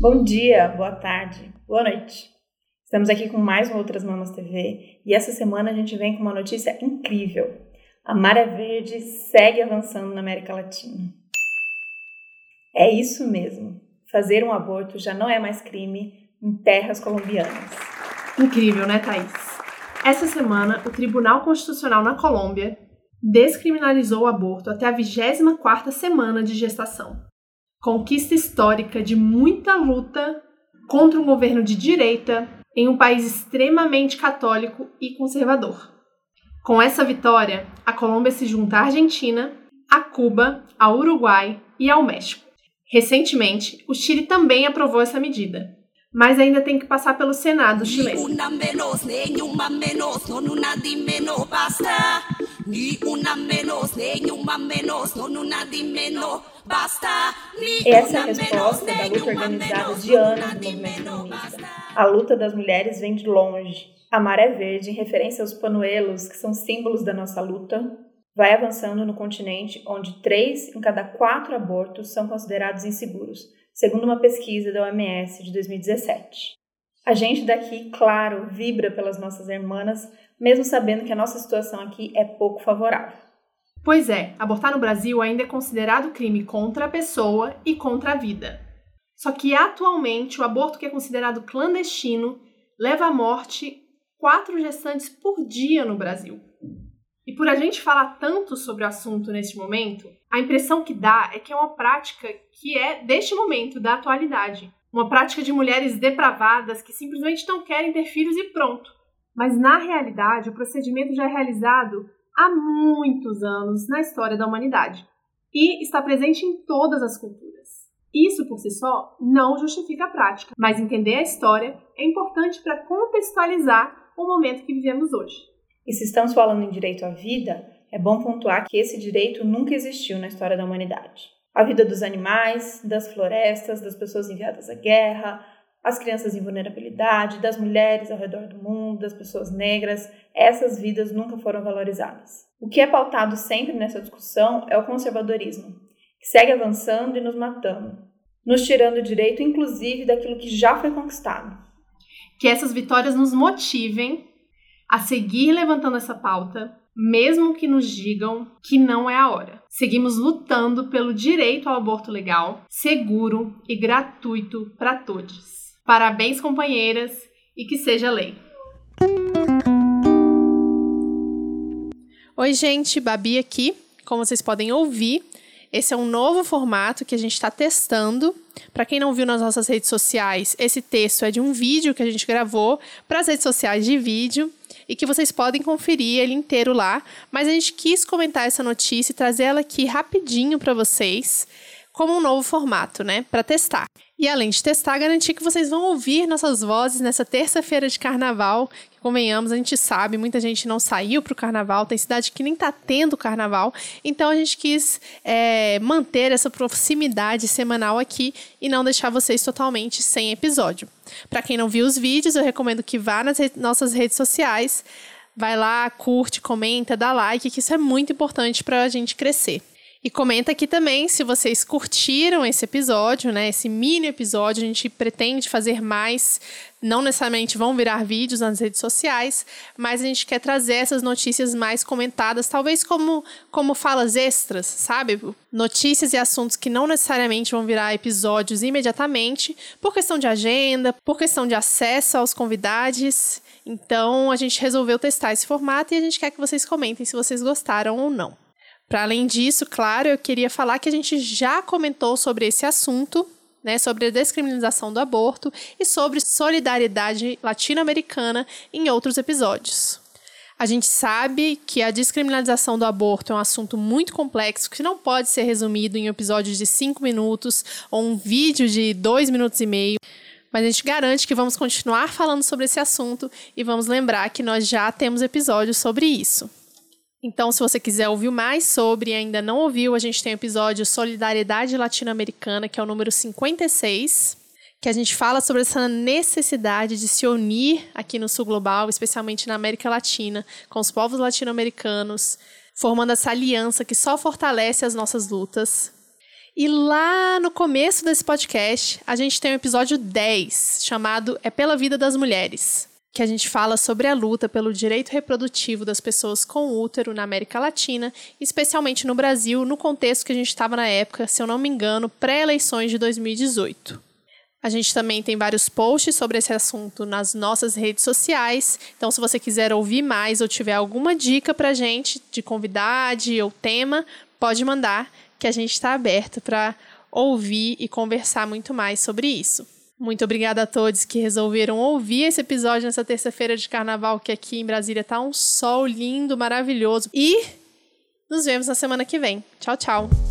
Bom dia, boa tarde, boa noite. Estamos aqui com mais um Outras Mamas TV e essa semana a gente vem com uma notícia incrível. A Maré Verde segue avançando na América Latina. É isso mesmo. Fazer um aborto já não é mais crime em terras colombianas. Incrível, né, Thaís? Essa semana, o Tribunal Constitucional na Colômbia descriminalizou o aborto até a 24ª semana de gestação. Conquista histórica de muita luta contra um governo de direita em um país extremamente católico e conservador. Com essa vitória, a Colômbia se junta à Argentina, a Cuba, ao Uruguai e ao México. Recentemente, o Chile também aprovou essa medida, mas ainda tem que passar pelo Senado chileno. Essa é a resposta da luta organizada de anos do movimento feminista. A luta das mulheres vem de longe. A maré verde, em referência aos panuelos, que são símbolos da nossa luta, vai avançando no continente onde três em cada quatro abortos são considerados inseguros, segundo uma pesquisa da OMS de 2017. A gente daqui, claro, vibra pelas nossas irmãs, mesmo sabendo que a nossa situação aqui é pouco favorável. Pois é, abortar no Brasil ainda é considerado crime contra a pessoa e contra a vida. Só que atualmente o aborto que é considerado clandestino leva à morte quatro gestantes por dia no Brasil. E por a gente falar tanto sobre o assunto neste momento, a impressão que dá é que é uma prática que é deste momento, da atualidade. Uma prática de mulheres depravadas que simplesmente não querem ter filhos e pronto. Mas na realidade, o procedimento já é realizado há muitos anos na história da humanidade e está presente em todas as culturas. Isso por si só não justifica a prática, mas entender a história é importante para contextualizar o momento que vivemos hoje. E se estamos falando em direito à vida, é bom pontuar que esse direito nunca existiu na história da humanidade. A vida dos animais, das florestas, das pessoas enviadas à guerra, as crianças em vulnerabilidade, das mulheres ao redor do mundo, das pessoas negras, essas vidas nunca foram valorizadas. O que é pautado sempre nessa discussão é o conservadorismo, que segue avançando e nos matando, nos tirando o direito, inclusive, daquilo que já foi conquistado. Que essas vitórias nos motivem a seguir levantando essa pauta, mesmo que nos digam que não é a hora. Seguimos lutando pelo direito ao aborto legal, seguro e gratuito para todos. Parabéns, companheiras, e que seja lei. Oi, gente, Babi aqui. Como vocês podem ouvir, esse é um novo formato que a gente está testando. Para quem não viu nas nossas redes sociais, esse texto é de um vídeo que a gente gravou para as redes sociais de vídeo e que vocês podem conferir ele inteiro lá. Mas a gente quis comentar essa notícia e trazer ela aqui rapidinho para vocês como um novo formato, né, para testar. E além de testar, garantir que vocês vão ouvir nossas vozes nessa terça-feira de carnaval. Que, convenhamos, a gente sabe, muita gente não saiu para o carnaval, tem cidade que nem está tendo carnaval. Então a gente quis é, manter essa proximidade semanal aqui e não deixar vocês totalmente sem episódio. Para quem não viu os vídeos, eu recomendo que vá nas re nossas redes sociais. Vai lá, curte, comenta, dá like, que isso é muito importante para a gente crescer. E comenta aqui também se vocês curtiram esse episódio, né? Esse mini episódio. A gente pretende fazer mais. Não necessariamente vão virar vídeos nas redes sociais, mas a gente quer trazer essas notícias mais comentadas, talvez como, como falas extras, sabe? Notícias e assuntos que não necessariamente vão virar episódios imediatamente, por questão de agenda, por questão de acesso aos convidados. Então a gente resolveu testar esse formato e a gente quer que vocês comentem se vocês gostaram ou não. Para além disso, claro, eu queria falar que a gente já comentou sobre esse assunto, né, sobre a descriminalização do aborto e sobre solidariedade latino-americana em outros episódios. A gente sabe que a descriminalização do aborto é um assunto muito complexo que não pode ser resumido em episódios de cinco minutos ou um vídeo de dois minutos e meio. Mas a gente garante que vamos continuar falando sobre esse assunto e vamos lembrar que nós já temos episódios sobre isso. Então, se você quiser ouvir mais sobre e ainda não ouviu, a gente tem o episódio Solidariedade Latino-Americana, que é o número 56, que a gente fala sobre essa necessidade de se unir aqui no Sul Global, especialmente na América Latina, com os povos latino-americanos, formando essa aliança que só fortalece as nossas lutas. E lá no começo desse podcast, a gente tem o episódio 10, chamado É pela Vida das Mulheres, que a gente fala sobre a luta pelo direito reprodutivo das pessoas com útero na América Latina, especialmente no Brasil, no contexto que a gente estava na época, se eu não me engano, pré-eleições de 2018. A gente também tem vários posts sobre esse assunto nas nossas redes sociais. Então, se você quiser ouvir mais ou tiver alguma dica pra gente de convidade ou tema, pode mandar que a gente está aberto para ouvir e conversar muito mais sobre isso. Muito obrigada a todos que resolveram ouvir esse episódio nessa terça-feira de carnaval, que aqui em Brasília tá um sol lindo, maravilhoso. E nos vemos na semana que vem. Tchau, tchau.